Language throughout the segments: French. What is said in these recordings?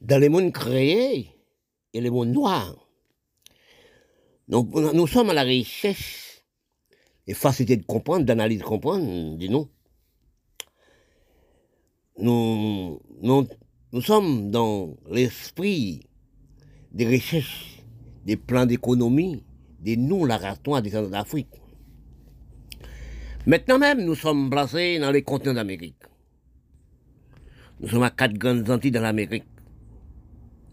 dans les mondes créés et les mondes noirs, nous, nous sommes à la recherche et facilité de comprendre, d'analyse de comprendre, dis-nous. Nous, sommes dans l'esprit des recherches, des plans d'économie, des nous, la des d'Afrique. Maintenant même, nous sommes placés dans les continents d'Amérique. Nous sommes à quatre grandes Antilles dans l'Amérique,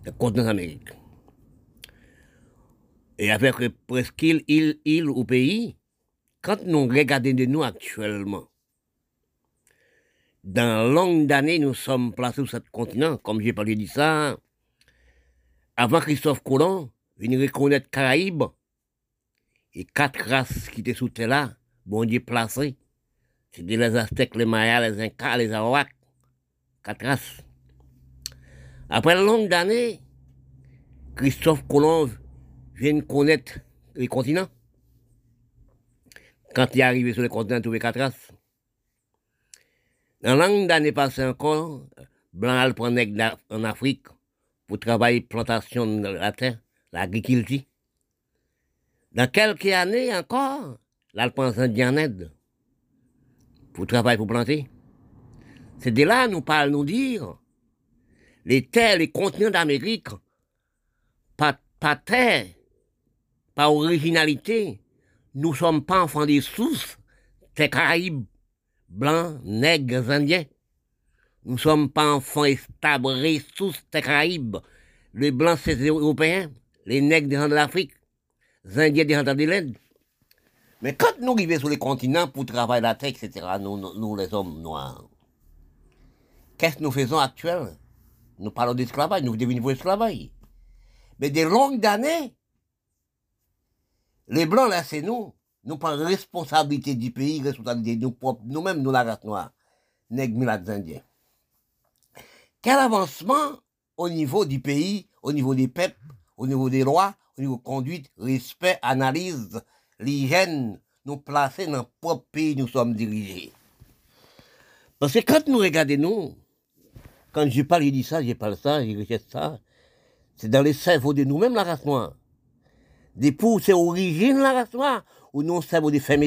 le continent d'Amérique. Et avec presque île, île ou pays, quand nous regardons de nous actuellement, dans longue d'années, nous sommes placés sur ce continent, comme j'ai parlé de ça, avant Christophe Colomb, venir reconnaître Caraïbes, et quatre races qui étaient sous terre là, bon Dieu placé. C'était les Aztèques, les Mayas, les Incas, les Arawaks. Quatre races. Après longue d'années, Christophe Colomb vient connaître les continents. Quand il est arrivé sur le continent, il a trouvé quatre races. Dans longue d'années passées encore, Blanc le prend en Afrique pour travailler plantation de la terre, l'agriculture. Dans quelques années encore, l'Alpin Indien en aide pour travailler, pour planter. C'est de là nous parle nous dire les terres, les continents d'Amérique, pas, terre, pas originalité. Nous sommes pas enfants des sources, des Caraïbes, blancs, nègres, indiens. Nous sommes pas enfants établés sous des Caraïbes. Les blancs, c'est les Européens, les nègres des de l'Afrique, les Indiens des de l'Inde. Mais quand nous arrivons sur les continents pour travailler la terre, etc., nous, nous, les hommes noirs, qu'est-ce que nous faisons actuellement? Nous parlons d'esclavage, nous devenons esclavage. Mais des longues années, les Blancs, là, c'est nous. Nous prenons responsabilité du pays, responsabilité de nous propres, nous-mêmes, nous, la race noire, nègres, indiens. Quel avancement au niveau du pays, au niveau des peuples, au niveau des lois, au niveau conduite, respect, analyse, l'hygiène, nous placer dans le propre pays nous sommes dirigés. Parce que quand nous regardons nous, quand je parle, je dis ça, je parle ça, je rejette ça, c'est dans les cerveaux de nous-mêmes la race noire. Des pour c'est origine la race noire, ou non cerveau de femmes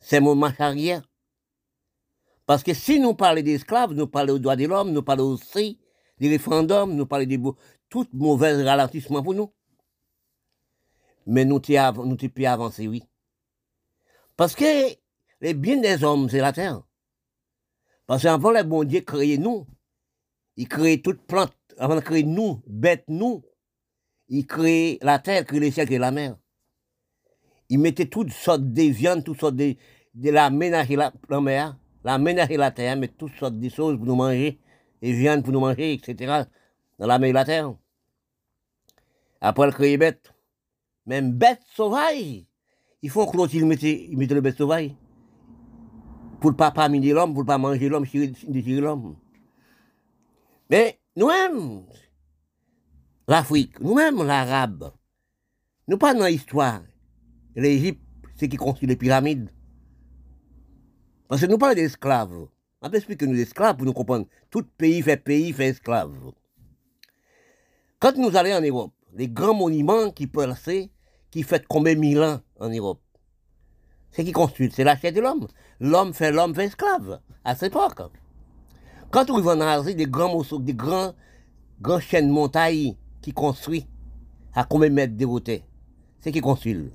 C'est mon marche arrière. Parce que si nous parlons d'esclaves, nous parlons aux droits de l'homme, nous parlons aussi des référendums, nous parlons de tout mauvais ralentissement pour nous mais nous nous pu avancer, oui. Parce que les biens des hommes, c'est la terre. Parce qu'avant, le bon Dieu créé nous. Il crée toute plante. Avant de créer nous, bêtes nous, il crée la terre, crée les ciels et la mer. Il mettait toutes sortes de viandes, toutes sortes de, la ménage la, la mer, la ménage la terre, mais toutes sortes de choses pour nous manger, et viandes pour nous manger, etc. Dans la mer et la terre. Après, il crée bêtes même bête sauvage. Il faut que il mette, il le bête sauvage. Pour ne pas parminer l'homme, pour ne pas manger l'homme, tirer l'homme. Mais nous-mêmes, l'Afrique, nous-mêmes, l'Arabe, nous pas dans l'histoire. L'Égypte, c'est qui construit les pyramides. Parce que nous parlons d'esclaves. On peut expliquer nous esclaves pour nous comprendre. Tout pays fait pays, fait esclaves. Quand nous allons en Europe, les grands monuments qui perçaient, qui fait combien de mille ans en Europe. C'est qui construit, c'est la chair de l'homme. L'homme fait l'homme fait esclave, à cette époque. Quand on va en Asie, des grands morceaux, des grands, chaînes de montagnes qui construit à combien de mètres de hauteur, c'est qui construit.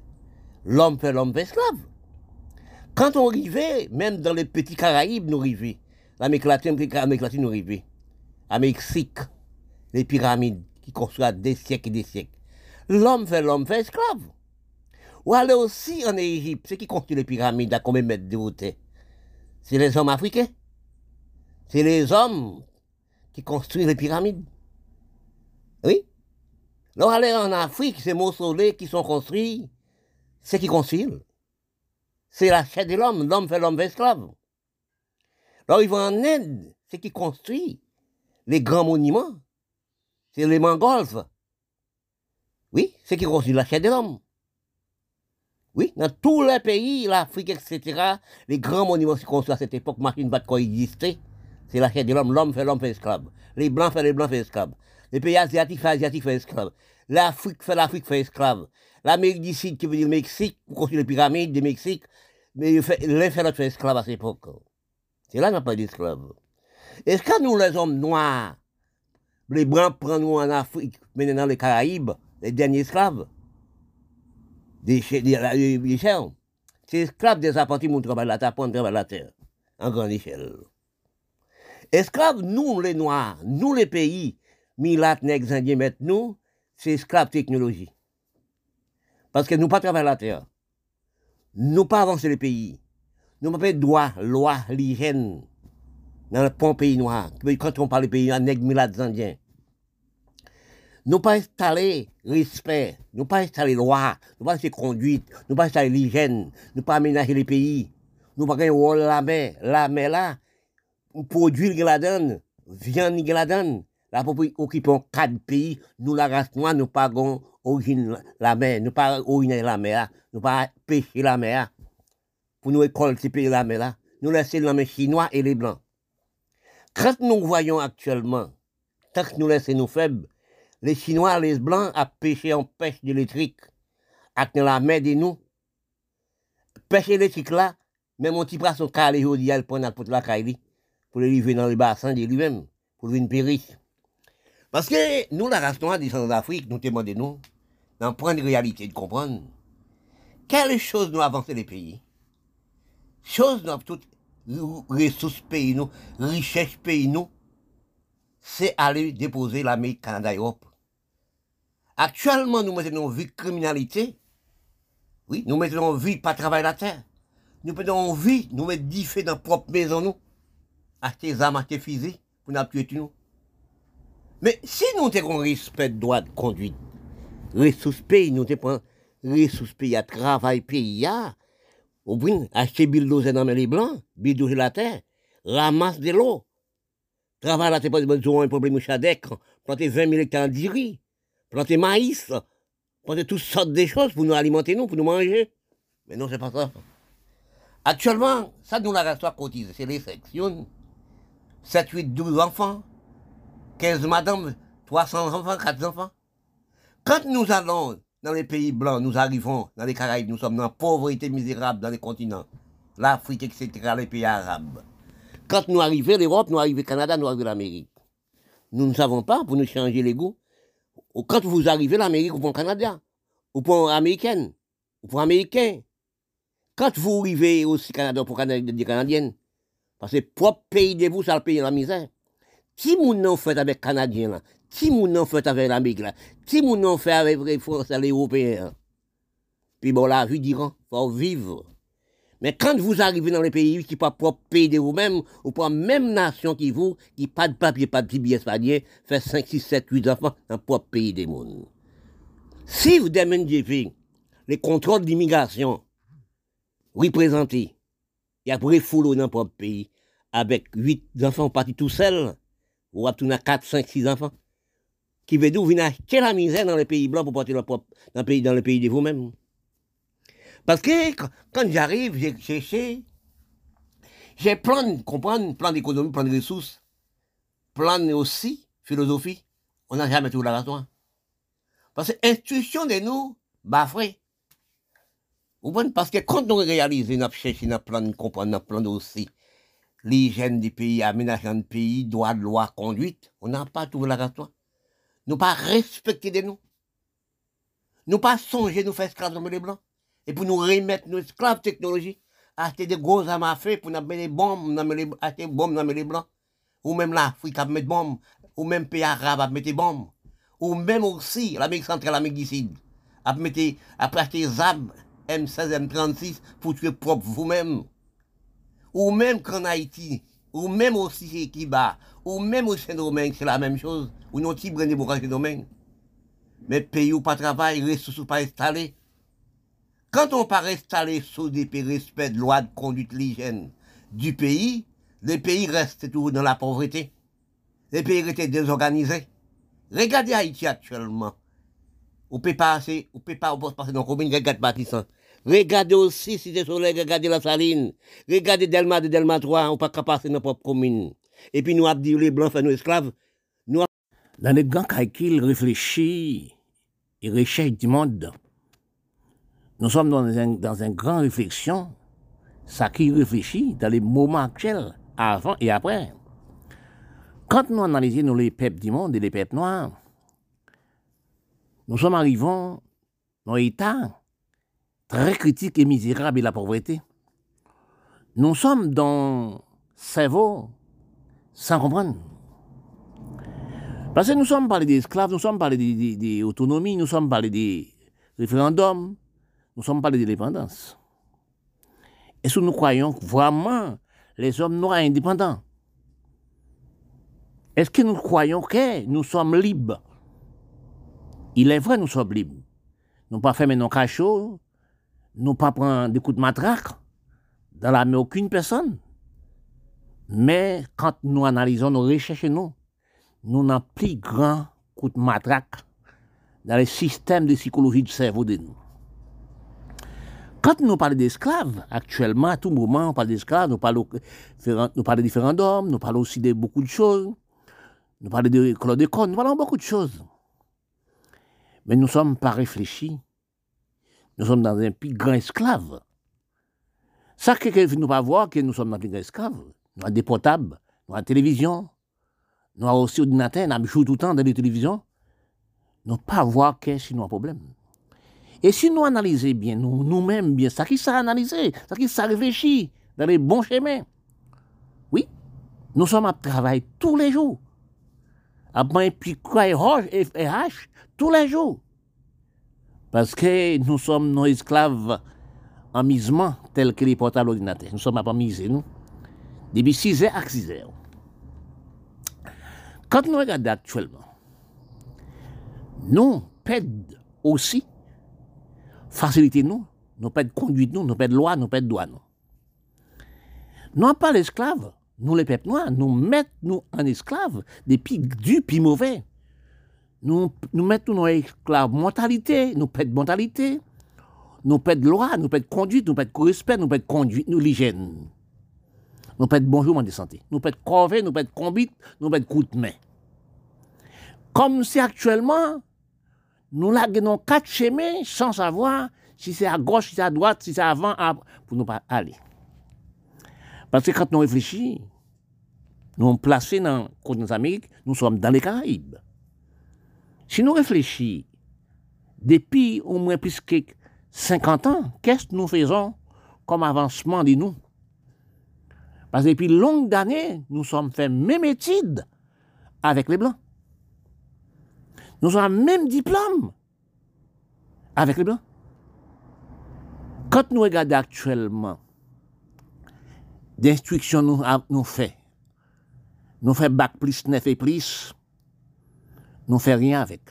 L'homme fait l'homme fait esclave. Quand on arrivait, même dans les petits Caraïbes, nous arrivons. L'Amérique latine, latine, nous arrivons. Amérique les pyramides qui construisent des siècles et des siècles l'homme fait l'homme fait esclave. Ou aller aussi en Égypte, c'est qui construit les pyramides à combien de mètres de hauteur C'est les hommes africains. C'est les hommes qui construisent les pyramides. Oui? Alors aller en Afrique, ces mausolées qui sont construits, c'est qui construit. C'est la chair de l'homme, l'homme fait l'homme esclave. Alors ils vont en Inde, c'est qui construit les grands monuments. C'est les Mongols. Oui, c'est qui construit la chair de l'homme. Oui, dans tous les pays, l'Afrique, etc., les grands monuments qui construits à cette époque, machine pas de quoi exister. C'est la chair de l'homme. L'homme fait l'homme fait esclave. Les blancs font les blancs fait esclave. Les pays asiatiques font asiatiques fait esclave. L'Afrique fait l'Afrique fait esclave. L'Amérique du Sud, qui veut dire Mexique, pour construire les pyramides du Mexique, mais l'un fait l'autre fait esclave à cette époque. C'est là qu'on n'a pas d'esclaves. Est-ce que nous, les hommes noirs, les blancs prennent nous en Afrique, maintenant les Caraïbes, les derniers esclaves, des, des, des, des c'est esclaves des apprentis qui travaillent la terre, travailler la terre, en grande échelle. Esclaves, nous, les Noirs, nous, les pays, Milat, Nègres, Indiens, mettent nous, c'est esclaves technologie. Parce que nous pas travailler la terre. Nous pas avancer les pays. Nous pas fait droit, loi, l'hygiène dans le bon pays noir. Quand on parle de pays, Nègres, Milat, Indiens. Nous pas installer respect, nous pas installer loi, nous pas installer conduite, nous pas installer l'hygiène, nous pas aménager les pays. Nous pas gagner la mer, la mer là, produire la donne, viande la donne. La occupons quatre pays, nous la race noire, nous pas origine la mer, nous pas originer la mer, nous pas pêcher la mer. Pour nous récolter la mer là, nous laisser la mer chinois et les blancs. Quand nous voyons actuellement, tant que nous laissons nous faibles, les Chinois, les Blancs, à pêcher en pêche électrique, à la mer de nous. Pêche électrique là, même un petit poisson calé aujourd'hui, elle prend pour la caille, pour le livrer dans le bassin de lui-même, pour lui périr. Parce que nous, la race noire des d'Afrique, nous demandons, d'en prendre réalité, de comprendre, quelle chose nous avancer les pays? Chose nous toutes ressources pays, nous, richesse pays, c'est aller déposer l'Amérique, Canada, Europe. Actuellement, nous mettons en vie criminalité. Oui, nous mettons en vie pas travailler la terre. Nous mettons en vie, nous mettons du feu dans propre maison, nous. Acheter des armes, acheter des fusils, pour nous tuer nous. Mais si nous avons respect de droit de conduite, ressources pays, nous avons ressources pays à travail pays, au bout, acheter bulldozer dans les blancs, bulldozer la terre, ramasse de l'eau. Travail là, c'est pas un problème au chadec, planter 20 000 hectares d'iri planter maïs, planter toutes sortes de choses pour nous alimenter, nous, pour nous manger. Mais non, c'est pas ça. Actuellement, ça nous la reste cotise, c'est les sections. 7, 8, 12 enfants, 15 madames, 300 enfants, 4 enfants. Quand nous allons dans les pays blancs, nous arrivons dans les Caraïbes, nous sommes dans la pauvreté misérable dans les continents, l'Afrique, etc., les pays arabes. Quand nous arrivons l'Europe, nous arrivons au Canada, nous arrivons l'Amérique. Nous ne savons pas, pour nous changer les goûts, quand vous arrivez l'Amérique, vous prenez Canadien, vous prenez américaine, vous prenez américain. Quand vous arrivez aussi Canada pour des Canadiennes, parce que propre pays de vous, ça le pays la misère. Si vous n'en fait avec Canadiens là, si vous n'en fait avec l'Amérique si vous n'en fait avec les Français, les Européens, puis bon, la vie dira, faut vivre. Mais quand vous arrivez dans les pays qui pas propre pays de vous-même, ou pas même nation qui vous, qui pas de papier, pas de billet espagnol, fait 5, 6, 7, 8 enfants dans propre pays des mondes. Si vous demandez les contrôles d'immigration représentés, il y a pour les dans propre pays, avec 8 enfants partis tout seuls, ou à 4, 5, 6 enfants, qui veut dire vous venez acheter la misère dans les pays blancs pour porter dans le dans le pays de vous-même. Parce que quand j'arrive, j'ai cherché, j'ai plein comprendre, plein d'économie, plein de ressources, plein aussi philosophie. On n'a jamais trouvé la raison. Parce que l'intuition de nous, bah frère. Parce que quand on réalise, on a cherché, on de comprendre, on a plein aussi l'hygiène du pays, aménagement du pays, droit de loi, conduite, on n'a pas trouvé la raison. Nous pas respecter de nous. Nous pas songer nous faire esclaves dans les blancs et pour nous remettre nos esclaves technologie, acheter des gros armes à feu pour nous mettre des bombes, acheter des bombes dans les blancs, ou même l'Afrique à mettre des bombes, ou même pays arabes à mettre des bombes, ou même aussi l'Amérique centrale, l'Amérique du Sud, à mettre, acheter des armes M16, M36 pour tuer propre vous-même. Ou même qu'en Haïti, ou même aussi chez Kiba, ou même au Saint-Domingue, c'est la même chose, ou non, brin de domaine. Mais pays où pas travail, ressources pas installées, quand on pas installé sous des respect de loi de conduite l'hygiène du pays, les pays restent toujours dans la pauvreté. Les pays restent désorganisés. Regardez Haïti actuellement. On peut passer, on peut pas passer dans la commune, regardez bâtissant. Regardez aussi Cité Soleil, regardez la Saline. Regardez Delma de Delma 3, on peut pas passer dans propre commune. et puis nous avons dit les blancs fait nous esclaves. Nous Dans les grands calculs réfléchis et recherche du monde, nous sommes dans une dans une grande réflexion, ça qui réfléchit dans les moments actuels, avant et après. Quand nous analysons les peuples du monde et les peuples noirs, nous sommes arrivés dans un état très critique et misérable et la pauvreté. Nous sommes dans cerveau sans comprendre. Parce que nous sommes parlé des esclaves, nous sommes parlé des, des, des autonomies, nous sommes parlé des référendums, nous sommes parlé de l'indépendance. Est-ce que nous croyons vraiment les hommes noirs indépendants Est-ce que nous croyons que nous sommes libres? Il est vrai, nous sommes libres. Nous pas fermer nos cachots, nous pas prendre des coups de matraque dans la main aucune personne. Mais quand nous analysons nos recherches, nous, nous n'avons plus grand coup de matraque dans le système de psychologie du cerveau de nous. Quand nous parlons d'esclaves, actuellement, à tout moment, on parle d'esclaves, nous parlons, de référendum, nous parlons aussi de beaucoup de choses, nous parlons de chlordécone, nous parlons de beaucoup de choses. Mais nous ne sommes pas réfléchis. Nous sommes dans un plus grand esclave. Ça, quelqu'un ne nous pas voir que nous sommes dans un grand esclave. Nous avons des portables, nous avons la télévision, nous avons aussi ordinateur, nous jouons tout le temps dans les télévisions. Nous pas voir que c'est un problème. Et si nous analysons bien, nous, nous-mêmes bien, ça qui ça analysé, ça qui ça réfléchit dans les bons chemins. Oui, nous sommes à travailler tous les jours. À prendre puis quoi et hache tous les jours. Parce que nous sommes nos esclaves en misement tels que les portables ordinateurs. Nous sommes à miser, nous. Depuis 6 heures à 6 heures. Quand nous regardons actuellement, nous perdons aussi facilité nous, nous perdons conduite nous, nous perdons loi, nous perdons droit nous. Non pas l'esclave, nous les peuples noirs, nous mettons nous en esclaves des pics du puis mauvais. Nous, nous mettons nos esclaves mentalité, nous perdons mentalité, nous perdons loi, nous perdons conduite, nous perdons respect, nous perdons conduite, nous l'hygiène. Nous perdons bonjour, de santé. Nous perdons corvée, nous perdons combite, nous perdons coup de main. Comme si actuellement, nous laguons quatre chemins sans savoir si c'est à gauche, si c'est à droite, si c'est avant, à- pour nous pas aller. Parce que quand nous réfléchissons, nous sommes placés dans le continent d'Amérique, nous sommes dans les Caraïbes. Si nous réfléchissons, depuis au moins plus que 50 ans, qu'est-ce que nous faisons comme avancement de nous Parce que depuis longues années, nous sommes fait même étude avec les Blancs. Nous avons le même diplôme avec les Blancs. Quand nous regardons actuellement, d'instruction nous, nous fait, nous fait bac plus 9 et plus, nous fait rien avec.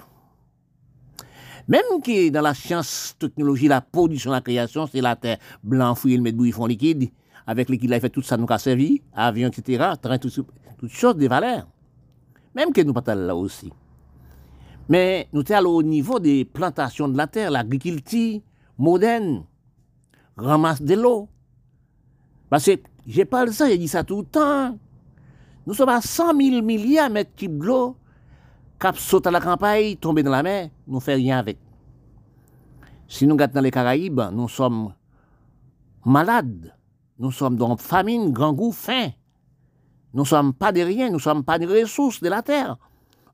Même qui dans la science, technologie, la production, la création, c'est la terre blanc, fouillé, le mettre fond liquide, avec liquide, là, il fait tout ça, nous a servi, avion, etc., train, tout, tout- toutes choses de valeur. Même que nous pas là aussi. Mais nous sommes au niveau des plantations de la terre, l'agriculture moderne, ramasse de l'eau. Parce que j'ai parlé de ça, j'ai dit ça tout le temps. Nous sommes à 100 000 milliards de mètres cubes d'eau, cap saute à la campagne, tomber dans la mer, nous ne faisons rien avec. Si nous regardons les Caraïbes, nous sommes malades, nous sommes dans famine, grand goût, faim. Nous ne sommes pas de rien, nous ne sommes pas des ressources de la terre.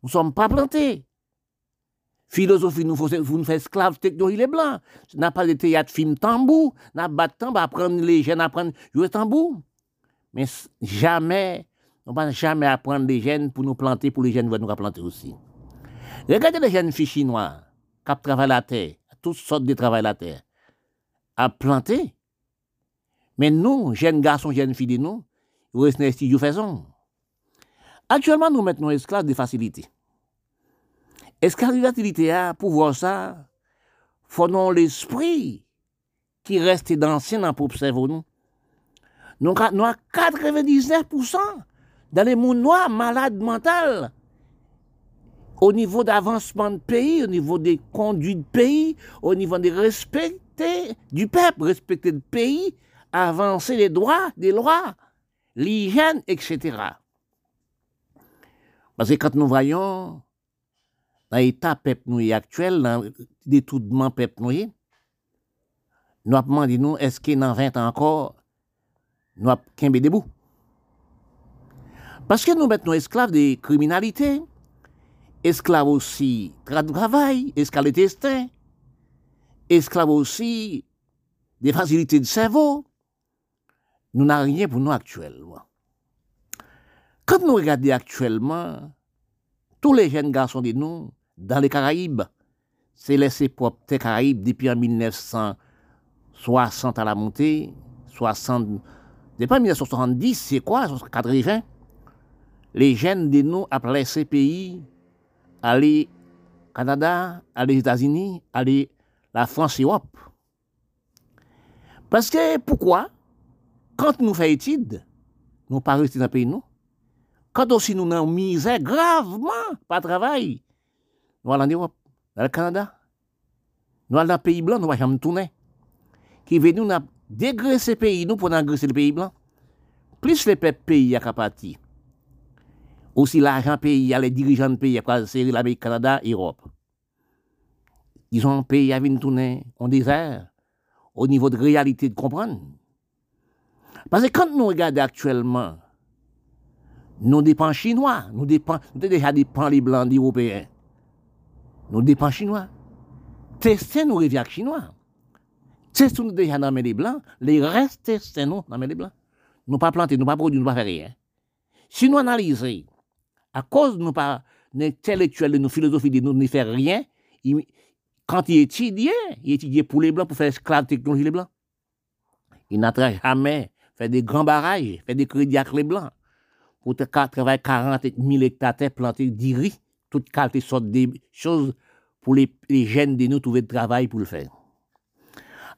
Nous ne sommes pas plantés. Philosophie, nous vous nous faites esclaves, technologie, les blancs. N'a pas de théâtre, film, tambour. N'a pas de temps, bah, apprendre les jeunes, apprendre jouer tambour. Mais jamais, on va jamais apprendre les jeunes pour nous planter, pour les jeunes vont nous planter aussi. Regardez les jeunes filles chinois, qui travaillent la terre, toutes sortes de travail la terre, à planter. Mais nous, jeunes garçons, jeunes filles nous, nous restons les studios faisons. Actuellement, nous mettons esclaves de facilité. Esclavité a pour voir ça, faut non l'esprit qui reste d'ancien dans pour cerveau nous. Nous, a- nous à 99% dans les mondes noirs malades mentales. Au niveau d'avancement de pays, au niveau des conduits de pays, au niveau des respecter du peuple, respecter le pays, avancer les droits, des lois, l'hygiène, etc. Parce que quand nous voyons nan etat pep nou ye aktuel, nan detoudman pep nou ye, nou ap mandi nou eske nan 20 ankor nou ap kenbe debou. Paske nou bet nou esklav de kriminalite, esklav osi trad travay, esklav de testin, esklav osi de fasilite de servo, nou nan rien pou nou aktuelman. Kant nou regade aktuelman, tou le jen gason de nou, dans les Caraïbes, c'est laissé propre des Caraïbes depuis en 1960 à la montée, 60, depuis 1970, c'est quoi, 80? Les jeunes de nous appelaient ces pays aller Canada, aller États-Unis, aller la France et Europe. Parce que pourquoi? Quand nous faisons études, nous pas rester dans le pays nous. Quand aussi nous nous misère gravement pas travail, nous allons en Europe, dans le Canada, nous allons dans le pays blanc, nous jamais tourner. Qui veut nous dégraisser le pays, nous pour dégraisser le pays blanc. Plus les pays à partir aussi l'argent pays, les dirigeants de pays, c'est l'Amérique, Canada Europe. Ils ont un pays à venir tourner en désert, au niveau de réalité de comprendre. Parce que quand nous regardons actuellement, nous dépendons chinois, nous dépendons, nous déjà dépendons les blancs, les européens. Nous dépendons chinois. Testez nous revient chinois. Testez nous déjà dans les blancs, les restes testez nous dans les blancs. Nous pas planter, nous pas produire, nous pas faire rien. Si nous analysons à cause de nos intellectuels, de nos philosophies, de nous ne faire rien, quand il étudiait, il étudiait pour les Blancs, pour faire esclave technologie les Blancs. Il n'a jamais fait des grands barrages, fait des crédits avec les Blancs. Pour travailler 40 000 hectares plantés d'iri, toutes qualités sortes de choses pour les, jeunes de nous trouver de travail pour le faire.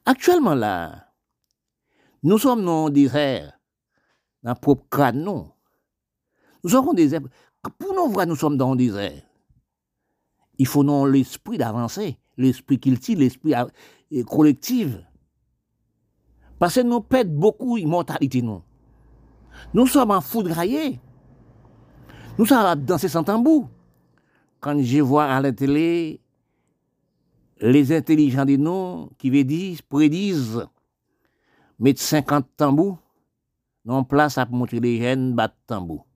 Actuellement là, nous sommes dans un désert, dans le propre crâne, non? Nous avons des pour nous voir, nous sommes dans le désert. Il faut non l'esprit d'avancer, l'esprit cultive, l'esprit euh, collectif. Parce que nous perdons beaucoup d'immortalité, nous. Nous sommes en foudraillés. Nous sommes danser sans tambour. quand je vois à la télé les intelligents des noms qui védisent, prédisent mettre 50 tambours non place à montrer les jeunes battre tambour.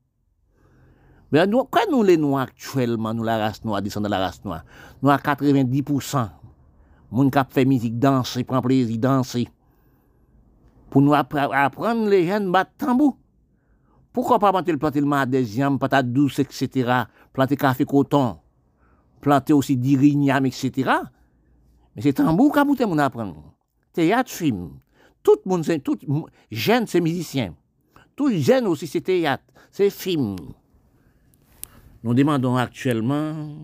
Mais nous, quand nous les noirs actuellement, nous la race noire, descendons de la race noire, nous à 90%, moun qui fait musique, danser, prend plaisir, danser. Pour nous apprendre les jeunes battre tambour. Poukwa pa planter planter le madesiam, patate douce, etc. Planter café coton. Planter aussi dirignam, etc. Mais c'est tambour kaboute mon apprendre. Théâtre film. Tout le monde, tout jeune, c'est musicien. Tout jeune aussi, c'est théâtre, c'est film. Nous demandons actuellement,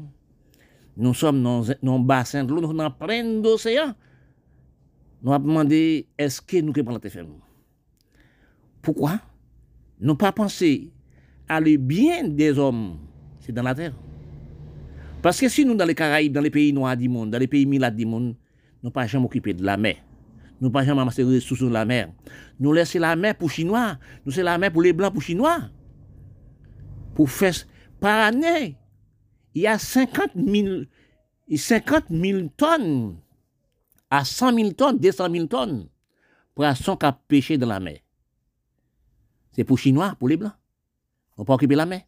nous sommes dans, dans un bassin de l'eau, nous sommes dans plein d'océans. Nous avons demandé, est-ce que nous pouvons planter Pourquoi Nous pas pensé à le bien des hommes, c'est dans la terre. Parce que si nous, dans les Caraïbes, dans les pays noirs du monde, dans les pays milades du monde, nous pas jamais occupé de la mer. Nous pas jamais amasser les ressources de la mer. Nous laissons la mer pour les Chinois. Nous laissons la mer pour les Blancs, pour les Chinois. Pour faire par année, il y a 50 000, 50 tonnes à 100 000 tonnes, 200 000 tonnes poissons qui pêché dans la mer. C'est pour les Chinois, pour les Blancs. On peut occuper la mer.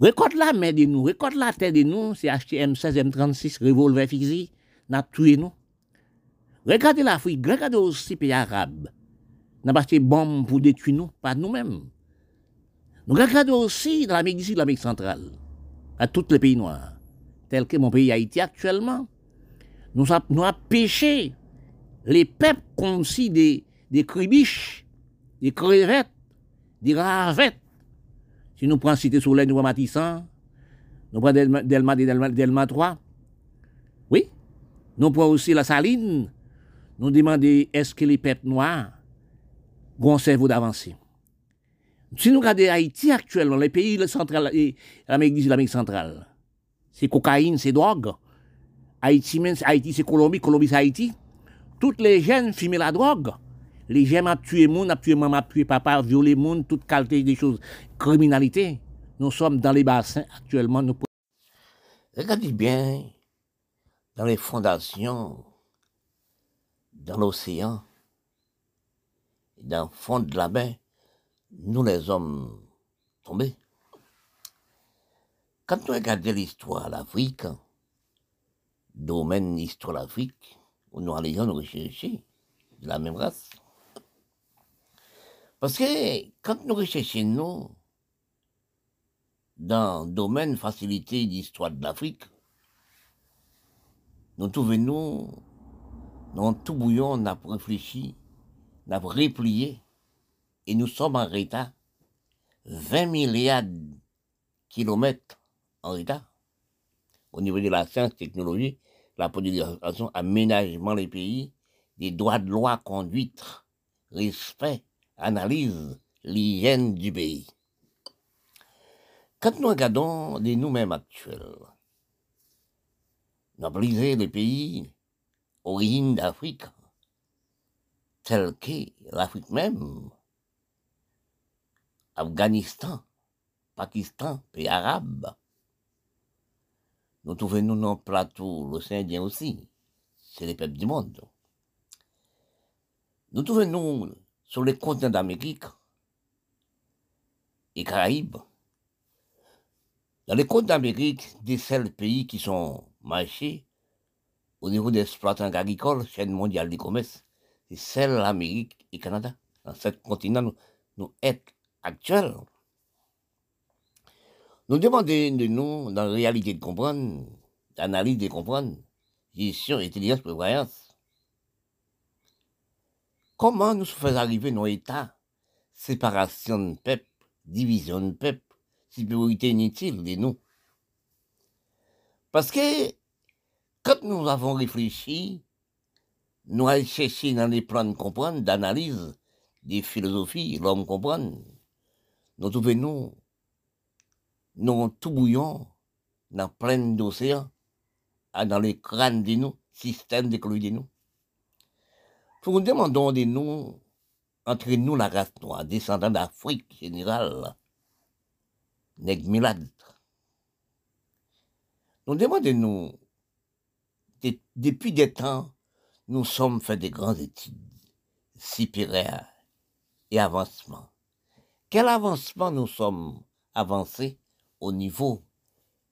Récolte la mer de nous, récolte la terre de nous, c'est acheter M16, M36, revolver fixé, n'a tué nous. Regardez l'Afrique, regardez aussi les pays arabes. N'a pas acheté bombes pour détruire nous, pas nous-mêmes. Nous regardons aussi dans l'Amérique du Sud, l'Amérique centrale, à tous les pays noirs, tels que mon pays Haïti actuellement. Nous avons pêché les peuples comme si des, des des crevettes, des ravettes. Si nous prenons Cité Soleil, nous prenons Matissan, nous prenons Delma, Delma, Delma, Delma 3. Oui. Nous prenons aussi la saline. Nous demandons est-ce que les peuples noirs ont cerveau d'avancer? Si nous regardons Haïti actuellement, les pays l'Amérique l'Amérique centrale, c'est cocaïne, c'est drogue. Haïti, Haïti c'est Colombie, Colombie c'est Haïti. Toutes les jeunes fument la drogue. Les jeunes ont tué monde, ont tué maman, ont tué papa, violé monde, toute qualité des choses. Criminalité. nous sommes dans les bassins actuellement. Nous... Regardez bien dans les fondations, dans l'océan, dans le fond de la mer, nous les hommes tombés. Quand nous regardons l'histoire de l'Afrique, domaine l'histoire de l'Afrique, où nous allons nous rechercher de la même race. Parce que quand nous recherchons nous, dans le domaine facilité d'histoire de l'Afrique, nous trouvons nous dans tout bouillon, on a réfléchi, on a replié, et nous sommes en retard. 20 milliards de kilomètres en retard. Au niveau de la science, technologie, la politisation, aménagement des pays, des droits de loi, conduite, respect, analyse, l'hygiène du pays. Quand nous regardons de nous-mêmes actuels, nous avons les pays origines d'Afrique, tels que l'Afrique même, Afghanistan, Pakistan, pays arabes. Nous trouvons nous dans le l'océan Indien aussi, c'est les peuples du monde. Nous trouvons nous sur les continents d'Amérique et Caraïbes. Dans les côtes d'Amérique, des seuls pays qui sont marchés au niveau des exploitants agricoles, chaîne mondiale du commerce, c'est celle l'Amérique et Canada. Dans ce continent, nous, nous actuels. Nous demandons de nous, dans la réalité de comprendre, d'analyse de comprendre, gestion, intelligence, prévoyance. Comment nous faisons arriver nos États, séparation de peuple, division de peuple, supériorité inutile de nous. Parce que quand nous avons réfléchi, nous avons cherché dans les plans de comprendre, d'analyse, des philosophies, l'homme comprend, nous trouvons nous, nous tout bouillons, dans plein d'océans, dans les crânes de nous, système de nous. Nous demandons de nous, entre nous la race noire, descendant d'Afrique générale, nègre Nous demandons nous, depuis des temps, nous sommes fait des grandes études supérieures et avancement. Quel avancement nous sommes avancés au niveau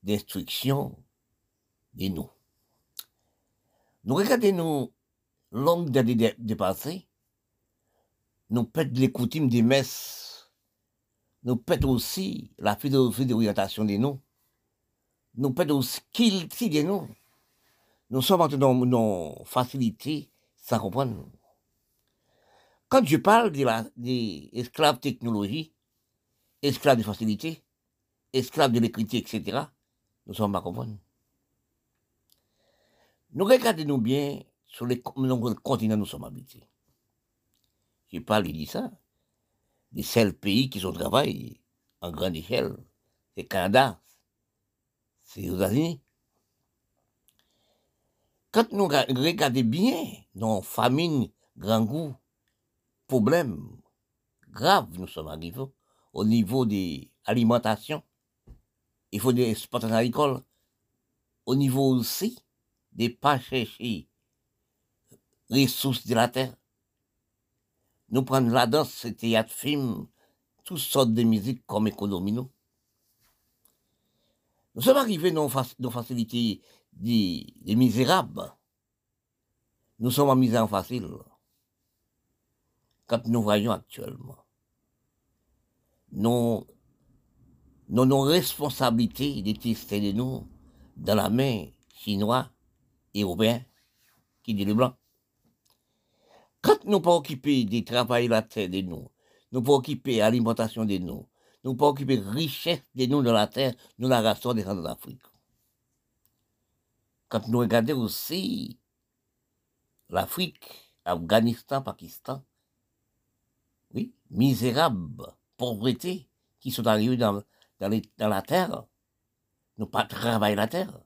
d'instruction de nous? Nous regardons nous longue d'années dépassées, nous pète les coutumes des messes, nous pète aussi la philosophie d'orientation de nous, nous pète aussi qui de nous. Nous sommes entrés dans nos facilités sans comprendre. Quand je parle de l'esclave technologie, esclave de facilité, esclave de l'écriture, etc., nous sommes pas comprendre. Nous regardons bien sur les nombreux continents nous sommes habités. Je parle, de ça, des seuls pays qui sont travaillés en grande échelle, c'est le Canada, c'est les États-Unis. Quand nous regardons bien nos famines, grand goût, problèmes graves, nous sommes arrivés au niveau de l'alimentation, il faut des exportations agricoles, au niveau aussi des pas chercher ressources de la terre. Nous prenons la danse, le théâtre, film, toutes sortes de musique comme économie. Nous, nous sommes arrivés dans nos facilités des, misérables. Nous sommes en misère facile. Quand nous voyons actuellement, nos, nos, nos responsabilités tester de nous dans la main chinois, européens, qui dit le blanc. Quand nous pas occupés de travailler la terre de nous, nous pas occupés de l'alimentation de nous, nous pas occupés de richesse de nous dans la terre, nous la restons des d'Afrique. Quand nous regardons aussi l'Afrique, Afghanistan, Pakistan, oui, misérables, pauvreté, qui sont arrivés dans, dans, la terre, nous pas travailler la terre.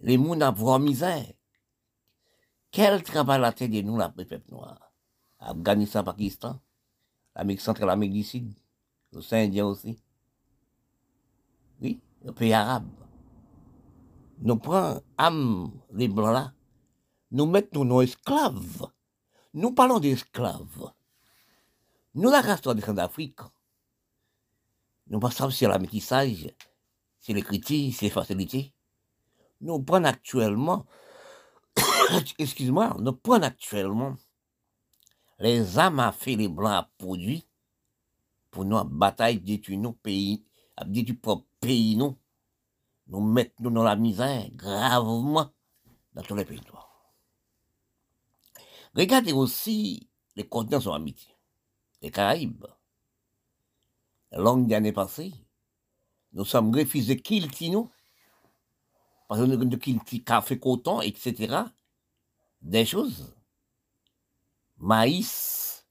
Les gens ont misère. Quel travail terre de nous, la peuple noir Afghanistan, Pakistan, l'Amérique centrale, l'Amérique du Sud, l'océan Indien aussi? oui, le pays arabe. Nous prenons âme, les blancs là, nous mettons nos esclaves. Nous parlons d'esclaves. Nous, la race noire d'Afrique, nous pensons sur la métissage, c'est l'écriture, c'est facilité. Nous prenons actuellement, excuse-moi, nous prenons actuellement les âmes à fait les blancs à produit pour nous bataille détruire nos pays, détruire propre pays, nous, nous mettre dans la misère gravement dans tous les pays. Regardez aussi les continents sont amitié. Les Caraïbes. La longue année passée, nous sommes refusés kilti nous, parce que nous avons kilti café, coton, etc. Des choses. Maïs,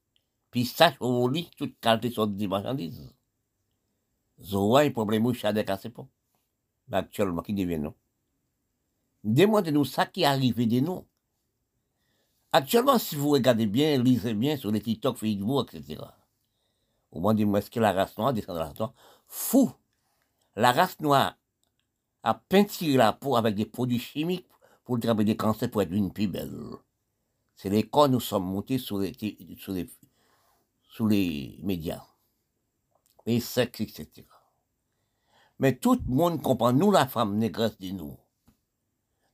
pistache, oli, toute qualité sont des marchandises. Zoa, un problème, chadek assez pas. Mais actuellement, qui devient non? Demandez-nous ça qui arrive de nous. Actuellement, si vous regardez bien, lisez bien sur les TikTok, Facebook, etc. Au moins, dis-moi, est-ce que la race noire descend de la race noire? Fou! La race noire a peinturé la peau avec des produits chimiques pour travailler des cancers pour être une plus belle. C'est les corps nous sommes montés sur les, sur les, sur les médias. Les sexes, etc. Mais tout le monde comprend, nous, la femme négresse de nous.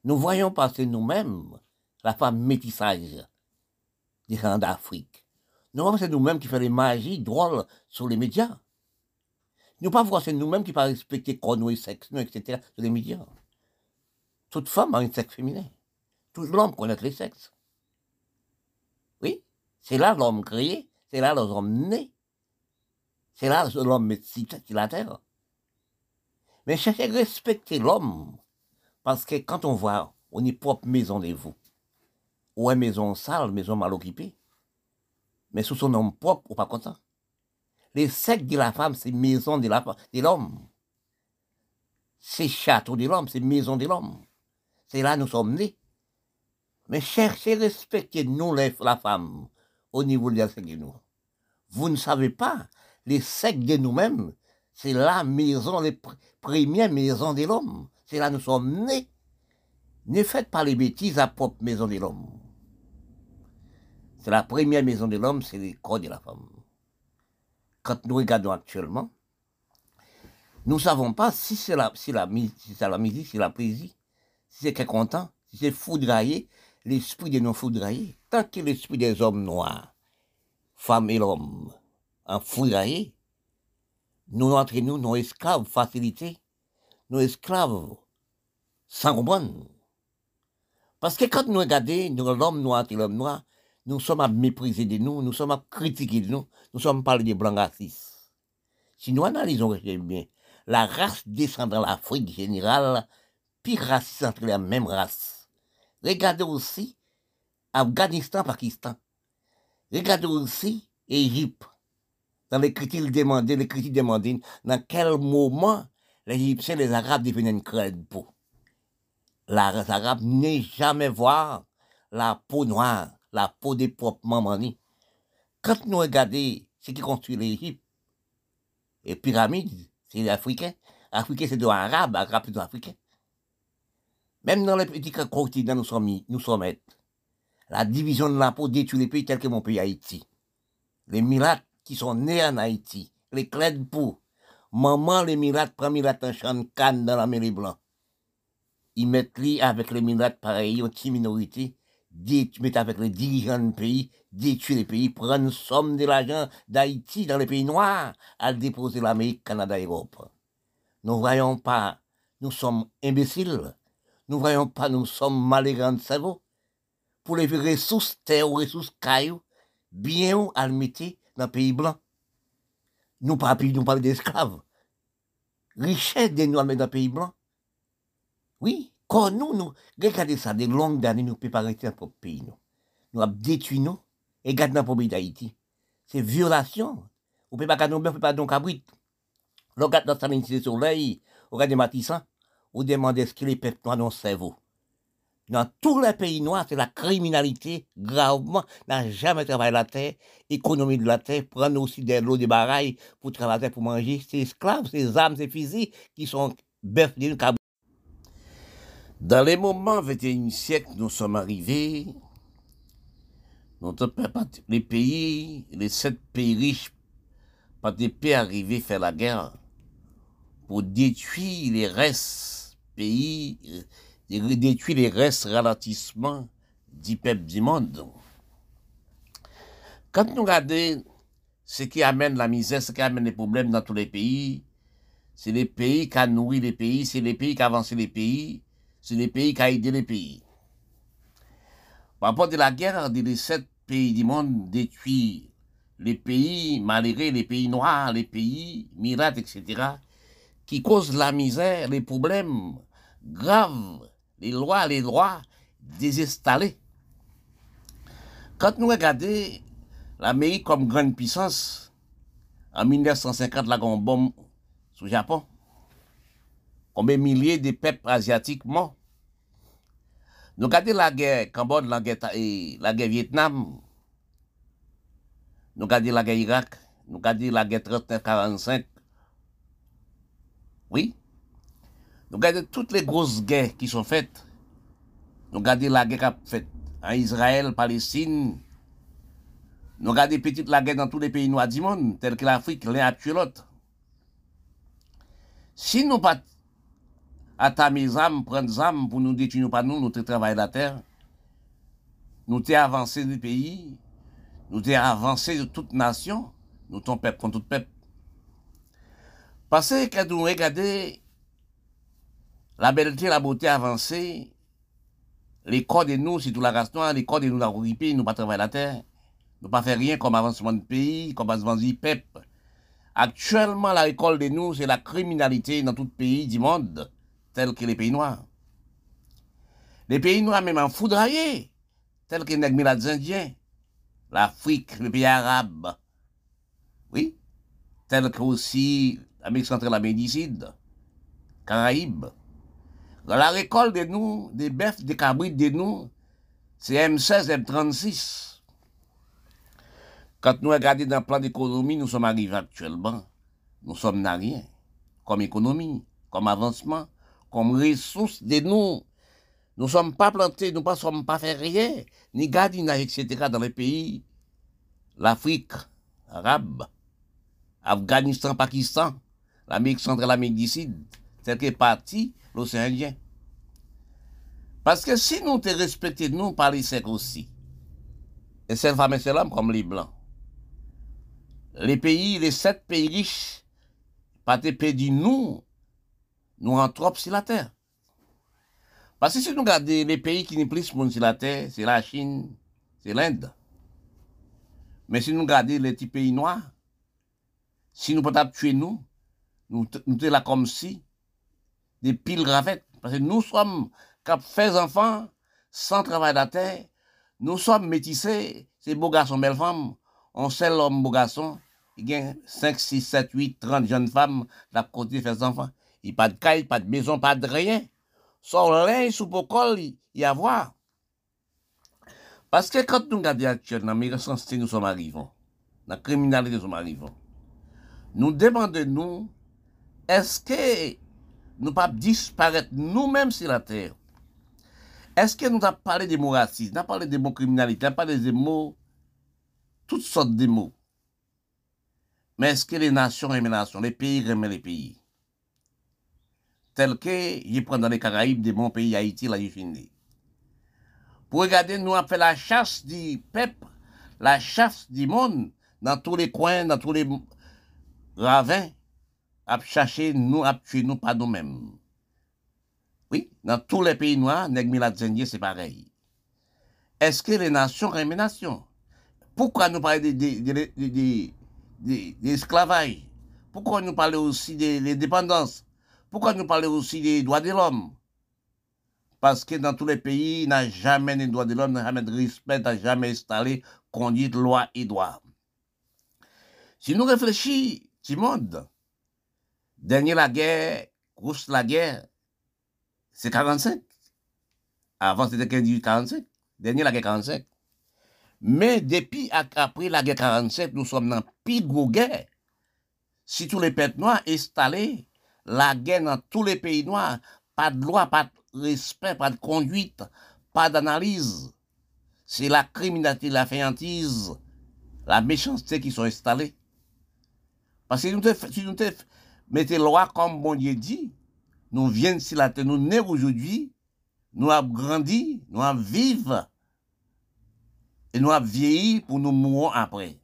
Nous voyons passer nous-mêmes la femme métissage des gens d'Afrique. Nous, c'est nous-mêmes qui faisons les magies drôles sur les médias. Nous pas voir c'est nous-mêmes qui pas respecter corps et sexe, etc. sur les médias. Toute femme a un sexe féminin. Tout l'homme connaît les sexes. Oui, c'est là l'homme créé, c'est là l'homme né. C'est là l'homme médecin la terre. Mais cherchez à respecter l'homme. Parce que quand on voit, on est propre maison de vous. Ou une maison sale, maison mal occupée. Mais sous son nom propre, ou pas content. Les sectes de la femme, c'est maison de l'homme. C'est château de l'homme, c'est maison de l'homme. C'est là nous sommes nés. Mais cherchez, respecter nous, la femme, au niveau de la de nous. Vous ne savez pas, les sectes de nous-mêmes, c'est la maison, les premières maisons de l'homme. C'est là nous sommes nés. Ne faites pas les bêtises à propre maison de l'homme. C'est la première maison de l'homme, c'est le corps de la femme. Quand nous regardons actuellement, nous ne savons pas si c'est la, si si la musique, si la poésie, si c'est quelqu'un content, si c'est foudraillé, l'esprit des non-foudraillés. Tant que l'esprit des hommes noirs, femmes et l'homme, en foudraillé, nous entre nous, nos esclaves facilités, nos esclaves sans comprendre. Parce que quand nous regardons, l'homme noir et l'homme noir, nous sommes à mépriser de nous, nous sommes à critiquer de nous, nous sommes parler des blancs racistes. Si nous analysons bien, la race descend dans l'Afrique générale, pire raciste entre la même race. Regardez aussi Afghanistan, Pakistan. Regardez aussi Égypte dans les critiques demandés, les critiques demandés, dans quel moment les Égyptiens, les Arabes devenaient une crête peau? Les Arabes n'est jamais voir la peau noire, la peau des propres mamans. Quand nous regardons ce qui construit l'Égypte, les pyramides, c'est les Africains. Africains, c'est Arabes, Arabes, c'est des Africains. Même dans les petits continents, nous sommes, nous sommes La division de la peau détruit les pays tels que mon pays Haïti. Les miracles qui sont nés en Haïti, les clés de peau. Maman, les miracles, prend miracles en champ canne dans la mêlée blanc. Ils mettent lui avec les miracles pareil, une petite minorité, mettent avec les dirigeants du pays, détruire les pays, prendre somme de l'argent d'Haïti dans les pays noirs, à déposer l'Amérique, Canada et Europe. Nous voyons pas, nous sommes imbéciles. Nous voyons pas, nous sommes malgrants de cerveau. Pour les ressources terre ou ressources cailloux, bien le mettre dans le pays blanc. Nous pas nous parlons d'esclaves. Richesse de nous dans le pays blanc. Oui, quand nous, nous, regardez ça, des longues années, nous pas dans notre pays, nous. Nous avons détruit nous, et gardé dans le pays d'Haïti. C'est violation. Vous ne pouvez pas garder nos ne pouvez pas donc abrit. Regarde dans sa soleil, regardez Matissan, vous demandez ce que les peuples noirs dans le cerveau. dans tous les pays noirs, c'est la criminalité gravement, n'a jamais travaillé la terre, économie de la terre, prendre aussi des lots de barailles pour travailler, pour manger. C'est esclaves, c'est âmes, c'est physiques qui sont bœufs Dans les moments 21e siècle, nous sommes arrivés, notre les pays, les sept pays riches, pas de paix arriver faire la guerre pour détruire les restes pays, euh, détruire les restes ralentissements du peuple du monde. Quand nous regardons ce qui amène la misère, ce qui amène les problèmes dans tous les pays, c'est les pays qui ont nourri les pays, c'est les pays qui avancé les pays, c'est les pays qui ont aidé les pays. Par rapport à la guerre des sept pays du monde détruit les pays malheureux, les pays noirs, les pays miracles, etc., qui causent la misère, les problèmes graves, les lois, les droits désinstallés. Quand nous regardons l'Amérique comme grande puissance, en 1950, la grande bombe sous Japon, combien de milliers de peuples asiatiques morts. Nous regardons la guerre Cambodge, la guerre, Vietnam, nous regardons la guerre Irak, nous regardons la guerre 39-45. Oui. Nous regardons toutes les grosses guerres qui sont faites. Nous regardons la guerre qui faite en Israël, Palestine. Nous regardons petite la guerre dans tous les pays noirs du monde, tels que l'Afrique, l'un a tué. Si nous pas attamer les âmes, prendre les âmes pour nous détruire, pas nous, notre travail de la terre, nous avons avancé du pays, nous avons avancé de toute nation, nous sommes peuple contre tout peuple. Parce que quand nous regardons la belleté, la beauté avancée, les corps de nous, c'est tout la race noire, les corps de nous, la pays, nous pas travailler la terre, nous pas faire rien comme avancement de pays, comme avancement du peuple. Actuellement, la récolte de nous, c'est la criminalité dans tout pays du monde, tel que les pays noirs. Les pays noirs, même en foudraillés, tels que les Indiens, l'Afrique, les pays arabes, oui, tels que aussi l'Amérique centrale, l'Amérique du Sud, Caraïbes. la récolte de nous, des bœufs, des cabrites de nous, c'est M16, M36. Quand nous regardons dans le plan d'économie, nous sommes arrivés actuellement, nous sommes rien, comme économie, comme avancement, comme ressources de nous. Nous ne sommes pas plantés, nous ne sommes pas fait rien, ni gardinage, etc. dans les pays, l'Afrique arabe, Afghanistan, Pakistan, l'Amérique centrale, l'Amérique du Sud, c'est que parti l'océan Indien. Parce que si nous te respectons, nous, par les secs aussi, et cette femme et cet homme comme les Blancs, les pays, les sept pays riches, pas te pédis nous, nous en trop sur la terre. Parce que si nous regardons les pays qui nous plus sur la terre, c'est la Chine, c'est l'Inde. Mais si nous regardons les petits pays noirs, si nous pouvons tuer nous, nous sommes là comme si, des piles gravettes. Parce que nous sommes, quand fait enfants, sans travail de terre, nous sommes métissés, ces beaux garçons, belles femmes, on sait l'homme beau garçon, il y a 5, 6, 7, 8, 30 jeunes femmes, la côté des enfants. Il n'y a pas de caille, pas de maison, pas de rien. Linge sous col, il y a voir. Parce que quand nous regardons actuellement, dans nous sommes arrivés. Dans la criminalité, nous sommes arrivés. Nous demandons, nous, est-ce que nous pas disparaître nous-mêmes sur la terre? Est-ce que nous avons parlé nous avons parlé des mots criminalité, des mots toutes sortes de mots? Mais est-ce que les nations aiment les nations, les pays aiment les pays? Tel que, prennent dans les Caraïbes des bons pays, Haïti, là, ils fini. Pour regarder, nous avons fait la chasse du peuple, la chasse du monde, dans tous les coins, dans tous les à chercher nous, à tuer nous, pas nous-mêmes. Oui, dans tous les pays noirs, c'est pareil. Est-ce que les nations les nations? Pourquoi nous parler de, l'esclavage Pourquoi nous parler aussi de l'indépendance Pourquoi nous parler aussi des droits de l'homme? Parce que dans tous les pays, il n'y a jamais de droits de l'homme, n'a jamais de respect, n'a jamais installé conduite, loi et droit. Si nous réfléchissons, du monde, dernière la guerre, grosse la guerre, c'est 45. Avant, c'était 1845. Dernier, la guerre 45. Mais depuis après la guerre 47, nous sommes dans pire guerre. Si tous les peuples noirs installés, la guerre dans tous les pays noirs, pas de loi, pas de respect, pas de conduite, pas d'analyse. C'est la criminalité, la féantise, la méchanceté qui sont installées. Parce que si nous, te, mettons loi comme bon Dieu dit, nous venons si la terre, nous nés aujourd'hui, nous avons grandi, nous avons vivre, et nous avons vieilli pour nous mourir après.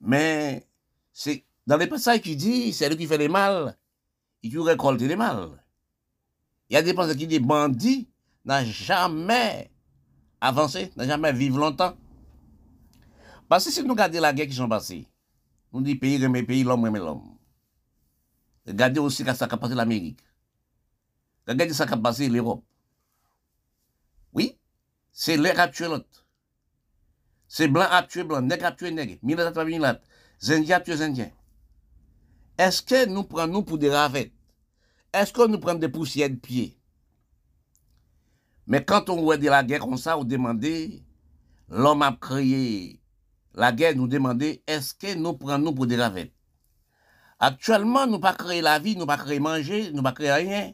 Mais c'est dans les passages qui dit, c'est lui qui fait les mal, il qui récolte les mal. Il y a des personnes qui disent bandits n'a jamais avancé, n'a jamais vécu longtemps. Parce que si nous regardons la guerre qui sont passées, nous disons pays remet pays, l'homme remet l'homme. Regardez aussi ce qui a passé l'Amérique. Regardez ce qui a passé l'Europe. Oui, c'est l'air actuel. C'est blanc à tuer blanc, nègre à tuer nègre, militaire à tuer zindien à tuer. Est-ce que nous prenons pour des ravettes? Est-ce que nous prenons des poussières de pied? Mais quand on voit de la guerre comme ça, on demande, l'homme a créé la guerre, nous demandait, est-ce que nous prenons pour des ravettes? Aktuellement, nou pa kreye la vi, nou pa kreye manje, nou pa kreye rien.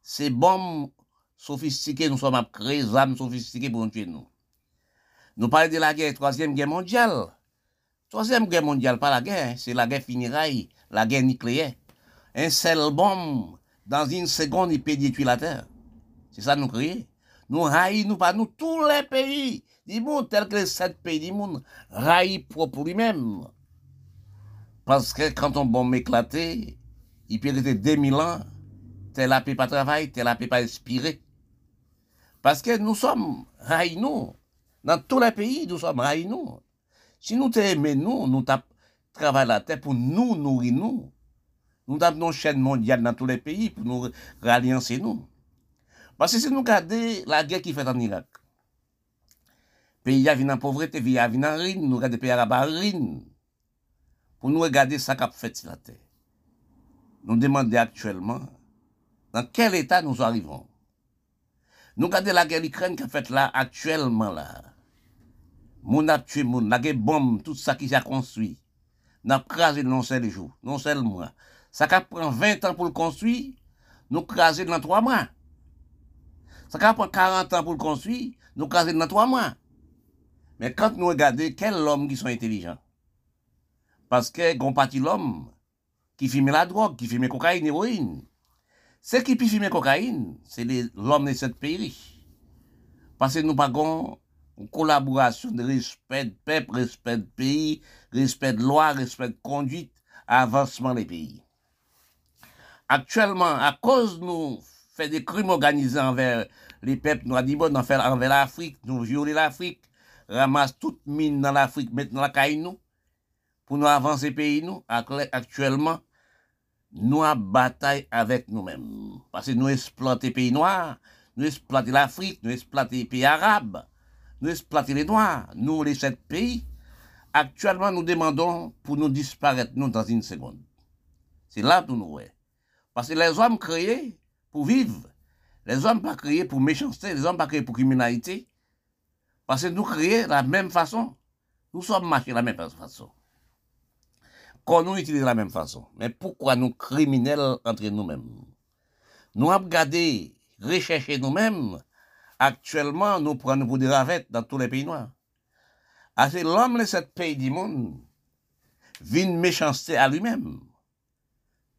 Se bom sofistike, nou som ap kreye zam sofistike pou nou tue nou. Nou pale de la guerre, troisième guerre mondiale. Troisième guerre mondiale, pa la guerre, se la guerre finiraille, la guerre nucléaire. Un sel bom, dans une seconde, il peut détruire la terre. C'est ça nous créer. Nous haïs, nous pas nous, tous les pays, du monde, tels que les sept pays du monde, haïs propre lui-même. Parce que quand on bombe éclaté, il peut rester 2000 ans, tel la paix pas travailler, tel la pas. Parce que nous sommes raillés, nous. Dans tous les pays, nous sommes raillés, nous. Si nous t'aimons, nous, nous travaillons la terre pour nous nourrir, nous. Nous avons une chaîne mondiale dans tous les pays pour nous rallier nous. Parce que si nous regardons la guerre qui fait en Irak, pays a en pauvreté, pays a en ruine, nous regardons pays arabes en ruine, pour nous regarder ce qu'a fait la terre. Nous demandons actuellement dans quel état nous arrivons. Nous regardons la guerre d'Ukraine qui a fait là, actuellement là. Moun a tué moun, la bombe, tout ça qui s'est construit. N'a crasé non seul jour, non seul mois. Ça qui prend 20 ans pour le construire, nous crasé dans 3 mois. Ça qui prend 40 ans pour le construire, nous crasé dans 3 mois. Mais quand nous regardons quels hommes qui sont intelligents, parce que gon parti l'homme qui fume la drogue, qui fume cocaïne, héroïne. Ce qui peut fumer cocaïne, c'est l'homme de ce pays. Parce que nous pas une collaboration de respect de peuple, respect de pays, respect de loi, respect de conduite, avancement des pays. Actuellement, à cause nous fait des crimes organisés envers les peuples noirs nous envers l'Afrique, nous violer l'Afrique, ramasse toute mine dans l'Afrique, maintenant la caille pour nous avancer pays nous, actuellement, nous avons bataille avec nous-mêmes. Parce que nous exploitons pays noirs, nous exploitons l'Afrique, nous exploitons pays arabes, nous exploitons les noirs, nous les sept pays. Actuellement, nous demandons pour nous disparaître, nous, dans une seconde. C'est là que nous voyons. Parce que les hommes créés pour vivre, les hommes pas créés pour méchanceté, les hommes pas créés pour criminalité. Parce que nous créons de la même façon. Nous sommes marchés de la même façon qu'on nous utilise de la même façon? Mais pourquoi nous criminels entre nous-mêmes? Nous avons gardé, recherché nous-mêmes. Actuellement, nous prenons pour des ravettes dans tous les pays noirs. L'homme de ce pays du monde vit une méchanceté à lui-même.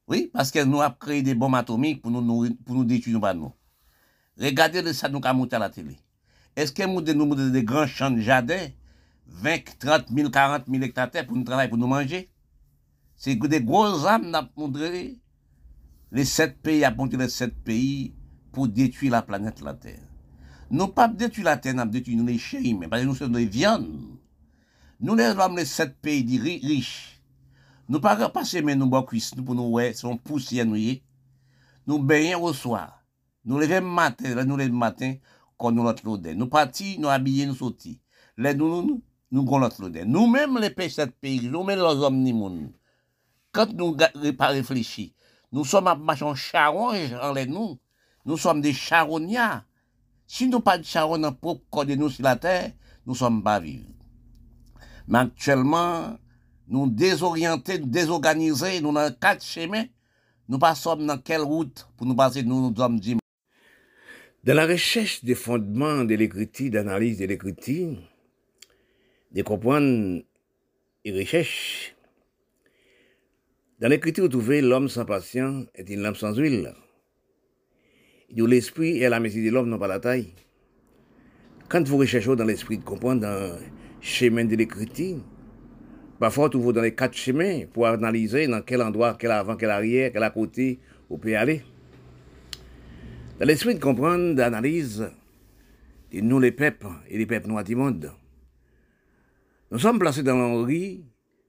Oui, parce que nous avons créé des bombes atomiques pour nous, pour nous détruire nous. Regardez ça nous avons à la télé. Est-ce que nous avons des grands champs de jardin, 20, 30 000, 40 000 hectares pour nous travailler, pour nous manger? C'est des gros âmes n'a montré les sept pays, à montré les sept pays pour détruire la planète, la Terre. Nous pas détruire la Terre, nous détruire les chéris, mais parce que nous sommes des viandes. Nous, les hommes, les sept pays riches, nous pas passer mais nous bois cuisses, nous pour nous, ouais, sont poussières, nous Nous baignons au soir. Nous levons matin, nous levons matin, quand nous l'odeur. Nous partis, nous habillons, nous sortis. Les nous, nous, nous, notre l'odeur. Nous-mêmes, les pays, nous-mêmes, les hommes, ni monde. Quand nous n'avons pas réfléchi, nous sommes marcher charonge en les nous. Nous sommes des charognards. Si nous pas de charon dans propre corps de nous sur la terre, nous sommes pas vivants. Mais actuellement, nous désorientés, nous désorganisés, nous dans quatre chemins, nous passons dans quelle route pour nous passer, nous, nous sommes dit. Dans la recherche des fondements de l'écriture, d'analyse de l'écriture, de comprendre et recherche, dans l'écriture, vous trouvez l'homme sans patience est une lampe sans huile. D'où l'esprit et la maîtrise de l'homme n'ont pas la taille. Quand vous recherchez dans l'esprit de comprendre dans le chemin de l'écriture, parfois vous dans les quatre chemins pour analyser dans quel endroit, quel avant, quel arrière, quel à côté vous pouvez aller. Dans l'esprit de comprendre, d'analyse, de nous les peuples et les peuples noirs du monde. Nous sommes placés dans la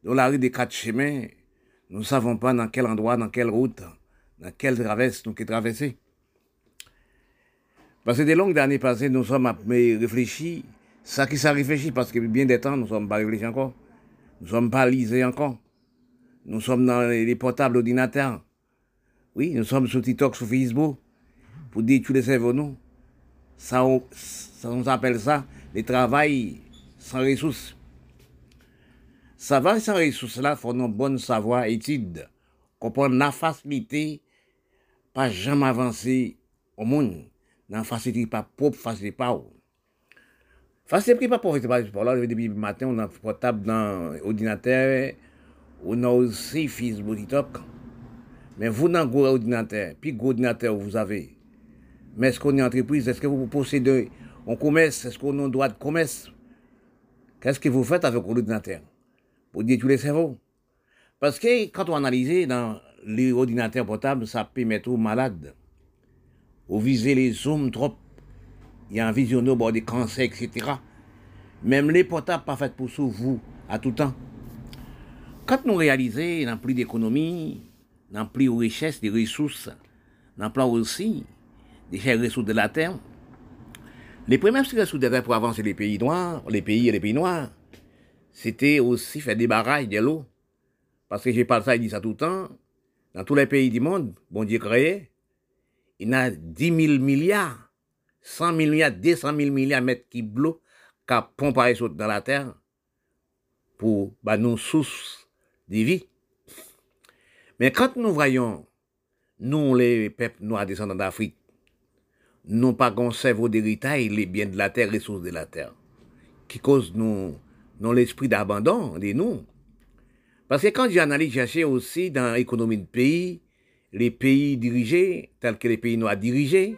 dans la rue des quatre chemins, nous ne savons pas dans quel endroit, dans quelle route, dans quelle traverse nous qui traverser. Parce que des longues années passées, nous sommes réfléchis. Ça qui s'est réfléchi, parce que bien des temps, nous ne sommes pas réfléchis encore. Nous ne sommes pas lisés encore. Nous sommes dans les portables ordinateurs. Oui, nous sommes sur TikTok, sur Facebook, pour dire tous les cerveaux, nous. Ça, ça, on appelle ça, le travail sans ressources. Savan sa resous la fon nou bon savwa etid, kompon nan fasilite pa jam avanse o moun, nan fasilite pa pop fasilite pa ou. Fasilite pri pa pop fasilite pa ou, pou la, leve debi maten, ou nan potab nan ordinater, ou nan osi Facebook itok, men vou nan go ordinater, pi go ordinater ou vous avez. Men eske ou ni entreprise, eske ou posede, ou komes, eske ou nou doa de komes, keske vous fète avèk ou l'ordinater? Pour dire tous les cerveaux. Parce que quand on analyse dans les ordinateurs portables, ça peut mettre malade. Ou viser les zooms trop. Il y a visionnaire bord des cancers, etc. Même les portables pas faits pour vous à tout temps. Quand nous réalisons dans plus d'économie, dans plus de richesse, des ressources, dans plus aussi des ressources de la terre, les premières ressources de la terre pour avancer les pays noirs, les pays et les pays noirs, c'était aussi faire des barrages de l'eau. Parce que j'ai pas ça, il dit ça tout le temps. Dans tous les pays du monde, bon Dieu créé, il y a 10 000 milliards, 100 milliards, 200 000 milliards mètres qui l'eau qui pompé dans la terre pour bah, nos sources de vie. Mais quand nous voyons, nous, les peuples noirs descendants d'Afrique, nous pas cerveau d'héritage, les biens de la terre, les ressources de la terre, qui cause nous dans l'esprit d'abandon de nous. Parce que quand j'analyse, chercher aussi dans l'économie de pays, les pays dirigés, tels que les pays noirs dirigés,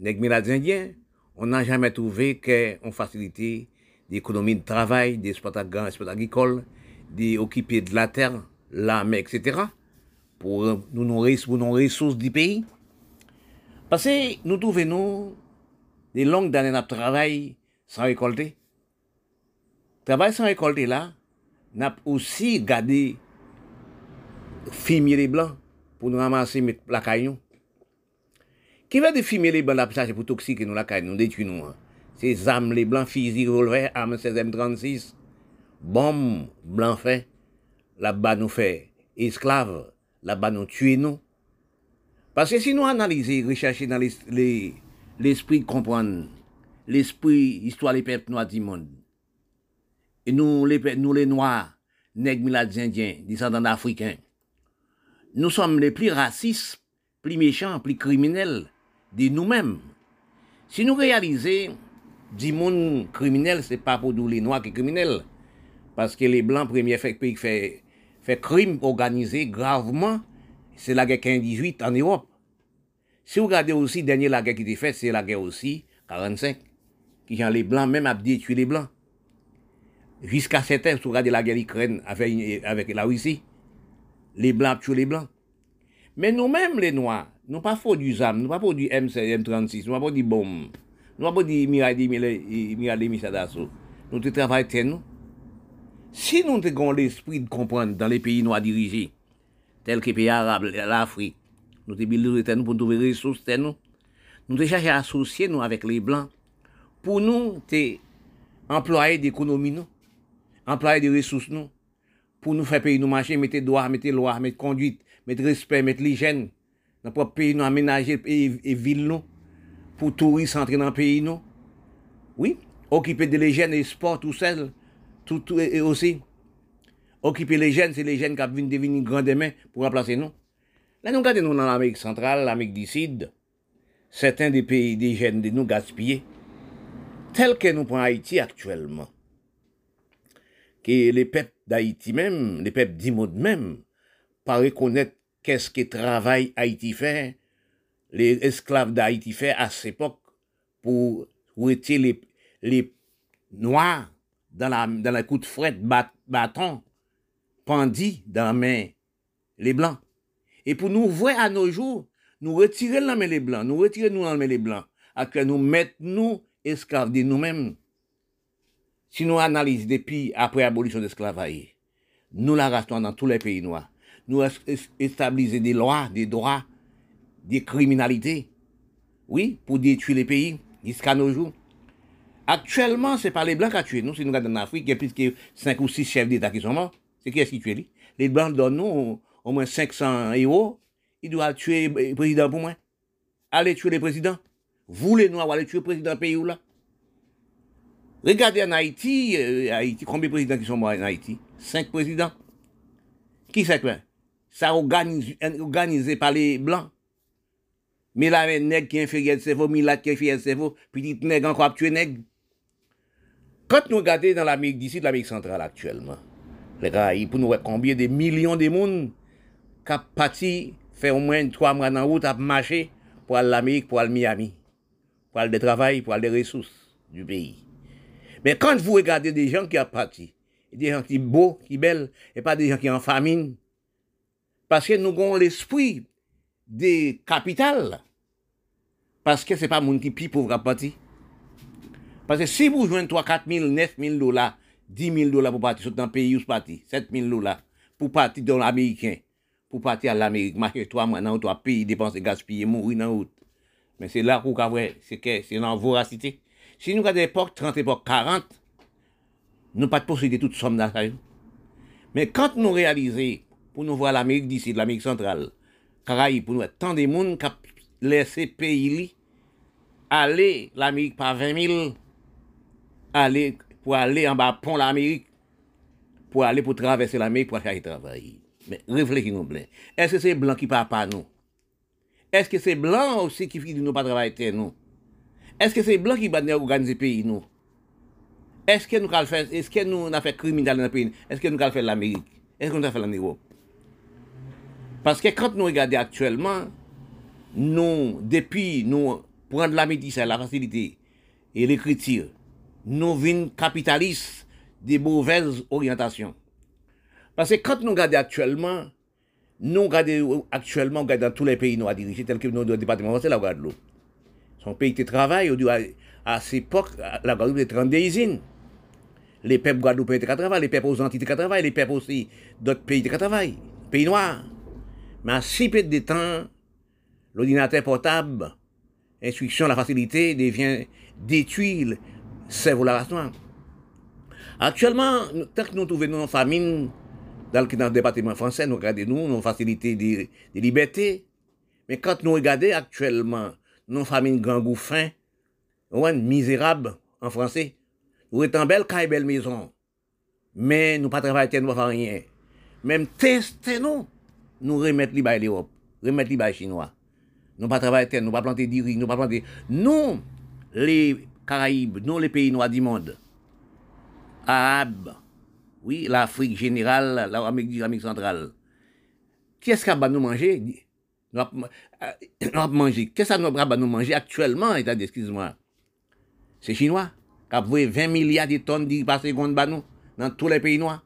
les Indiens, on n'a jamais trouvé qu'on facilité l'économie de travail, des sports agricoles, des occupés de la terre, l'âme, etc., pour nous pour nos ressources du pays. Parce que nous trouvons des longues années de travail sans récolter. Travail sans récolter là, n'a aussi gardé fumier les blancs pour nous ramasser la caillou. Qui va de fumier les blancs là pour toxique nous la caillou, nous détruire nous. Hein. Ces armes les blancs, fusils, revolver, armes 16M36, bombes blancs fait, là-bas nous fait esclaves, là-bas nous tuer nous. Parce que si nous analysons, rechercher dans l'esprit, comprendre l'esprit, histoire des peuples noirs du monde, et nous, les, nous, les Noirs, nègres, indiens, descendants d'Africains, nous sommes les plus racistes, plus méchants, plus criminels de nous-mêmes. Si nous réalisons, du monde criminel, c'est pas pour nous les Noirs qui sont criminels. Parce que les Blancs, premier fait, pays fait, fait crime organisé gravement, c'est la guerre 15-18 en Europe. Si vous regardez aussi, dernier la guerre qui était faite, c'est la guerre aussi, 45, qui ont les Blancs, même à détruire les Blancs jusqu'à certains, de la guerre ukraine avec, avec la Russie, les blancs tuent les blancs. Mais nous-mêmes, les noirs, nous pas fait du ZAM, nous pas fait du M16, M36, nous pas fait du bombe, nous pas fait du Miradi, Misadasso. Nous travaillons nous. Si nous avons l'esprit de comprendre dans les pays noirs dirigés, tels que les pays arabes, l'Afrique, nous avons nous pour trouver des ressources, nous, nous avons cherché à associer nous avec les blancs pour nous employer d'économie, nous employer des ressources nous, pour nous faire payer nous marcher, mettre droit, mettre loi, mettre conduite, mettre respect, mettre l'hygiène, dans notre pays nous aménager et, ville nous, pour touristes entrer dans le pays, nous. Oui, occuper de jeunes et sport tout seul, tout, tout et aussi. Occuper les jeunes, c'est les jeunes qui viennent devenir grands demain pour remplacer nous. Là, nous regardons dans l'Amérique centrale, l'Amérique du Sud, certains des pays, des jeunes de nous gaspillés, tel que nous prenons Haïti actuellement. Que les peuples d'Haïti même, les peuples du monde même, pas reconnaître qu'est-ce que travail Haïti fait, les esclaves d'Haïti fait à cette époque pour retirer les, noirs dans la, dans coup de fret, bâton, dans la main, les blancs. Et pour nous voir à nos jours, nous retirer la main les blancs, nous retirer nous la main les blancs, à que nous mettons nous esclaves de nous-mêmes. Si nous analysons depuis après l'abolition de l'esclavage, nous la restons dans tous les pays noirs. Nous établissons des lois, des droits, des criminalités. Oui, pour détruire les pays jusqu'à nos jours. Actuellement, c'est pas les Blancs qui ont tué nous. Si nous regardons en Afrique, il y a plus que 5 ou 6 chefs d'État qui sont morts. C'est qui est-ce qui tue Les Blancs donnent nous au moins 500 euros. Ils doivent tuer le président pour moi. Allez tuer le président. Vous, les Noirs, allez tuer le président pays ou là. Regardez en Haïti, euh, Haïti, combien de présidents qui sont morts en Haïti? 5 présidents. Qui c'est quoi Ça organisé, organisé par les Blancs. Mais là, un nègre qui est inférieur de cerveau, Milat qui est inférieur de cerveau, petit nègre encore tuer nègre. Quand nous regardons dans l'Amérique d'ici, l'Amérique centrale actuellement, les Caraïbes, pour nous voir combien de millions de monde qui parti faire au moins trois mois dans la route à marcher pour l'Amérique, pour aller Miami, pour aller de travail, pour aller des ressources du pays. Mais quand vous regardez des gens qui ont parti, des gens qui sont beaux, qui sont belles, et pas des gens qui sont en famine, parce que nous avons l'esprit des capitales, parce que ce n'est pas monde qui plus pauvre à partir. Parce que si vous jouez 3, 4 000, 9 000 dollars, 10 000 dollars pour partir dans un pays où vous partez, 7 000 dollars pour partir dans l'Américain, pour partir à l'Amérique, marcher 3 mois dans 3 pays, dépenser, gaspiller, mourir dans route. Mais c'est là où c'est dans la voracité. Si nous regardons l'époque 30, l'époque 40, nous pas de posséder toute somme dans ça. Mais quand nous réalisons, pour nous voir l'Amérique d'ici, l'Amérique centrale, Caraïbes, pour nous voir tant de monde qui a laissé pays aller l'Amérique par 20 000 aller, pour aller en bas pont l'Amérique, pour aller pour traverser l'Amérique pour faire travail. Mais réfléchissez-nous bien. Est-ce que c'est blanc qui parle pas nous? Est-ce que c'est blanc aussi qui de nous pas travailler nous? Est-ce que c'est blanc qui va organiser le pays nous? Est-ce que nous avons fait, que nous avons fait criminel dans le pays? Est-ce que nous avons fait l'Amérique? Est-ce que nous avons fait l'Europe? Parce que quand nous regardons actuellement, nous, depuis nous prendre la médecine, la facilité et l'écriture, nous venons capitalistes des mauvaises orientations. Parce que quand nous regardons actuellement, nous regardons actuellement dans tous les pays nous à diriger, tels que nos départements français, la Guadeloupe. Son pays de travail, à, cette époque, la Guadeloupe était 32 usines. Les peuples guadeloupéens étaient travail, les peuples aux Antilles étaient travail, les peuples aussi d'autres pays étaient travail, pays noirs. Mais à si peu de temps, l'ordinateur portable, instruction, la facilité devient détruire cerveau la race noire. Actuellement, tant que nous trouvons nos famines dans le, département français, nous regardons nous, nos facilités de, liberté. Mais quand nous regardons actuellement nos famines gangouffins, misérables en français, nous sommes belle caille, belle maison. Mais nous pas travailler, nous pas rien. Même tester nous, nous remettre les l'Europe, remettre les chinois. Nous pas travailler, nous pas planter riz, nous pas planter. Nous, les Caraïbes, nous les pays noirs du monde, Arabes, oui, l'Afrique générale, l'Amérique centrale. Qu'est-ce qu'on va nous manger? Nous va manger. Qu'est-ce que nous nous manger actuellement, excuse-moi? C'est chinois, qui a 20 milliards de tonnes de par seconde nous, dans tous les pays noirs.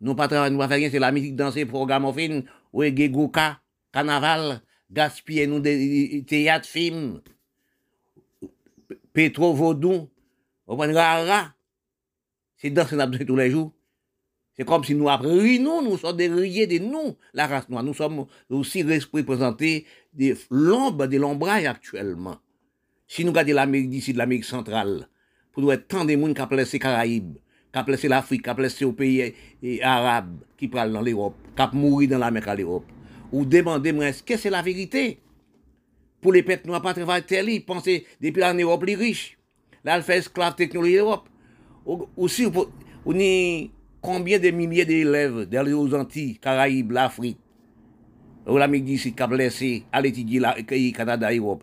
Nous pas nous pas faire rien, c'est la musique dans ces programmes, fin, oui, Gégouka, carnaval, gaspiller nous des théâtres, films, pétro vaudou, on prend rara. C'est dans ce qu'on tous les jours. C'est comme si nous apprenons, nous sommes des rayés de nous, la race noire. Nous sommes aussi représentés de l'ombre, de l'ombrage actuellement. Si nous regardons l'Amérique d'ici, de l'Amérique centrale, pour nous être tant de monde qui a placé Caraïbes, qui a placé l'Afrique, qui a placé aux pays arabes, qui parlent dans l'Europe, qui a mouru dans l'Amérique à l'Europe, ou demandez-moi, est-ce que c'est la vérité? pour les pètes noirs, pas travailler tel, pensaient depuis en Europe les riches. Là, elle fait esclave technologie Europe. Ou- Aussi, on a combien de milliers d'élèves dans les Antilles, Caraïbes, l'Afrique, ou l'Amérique d'ici, qui a blessé à l'étudier le Canada, Europe?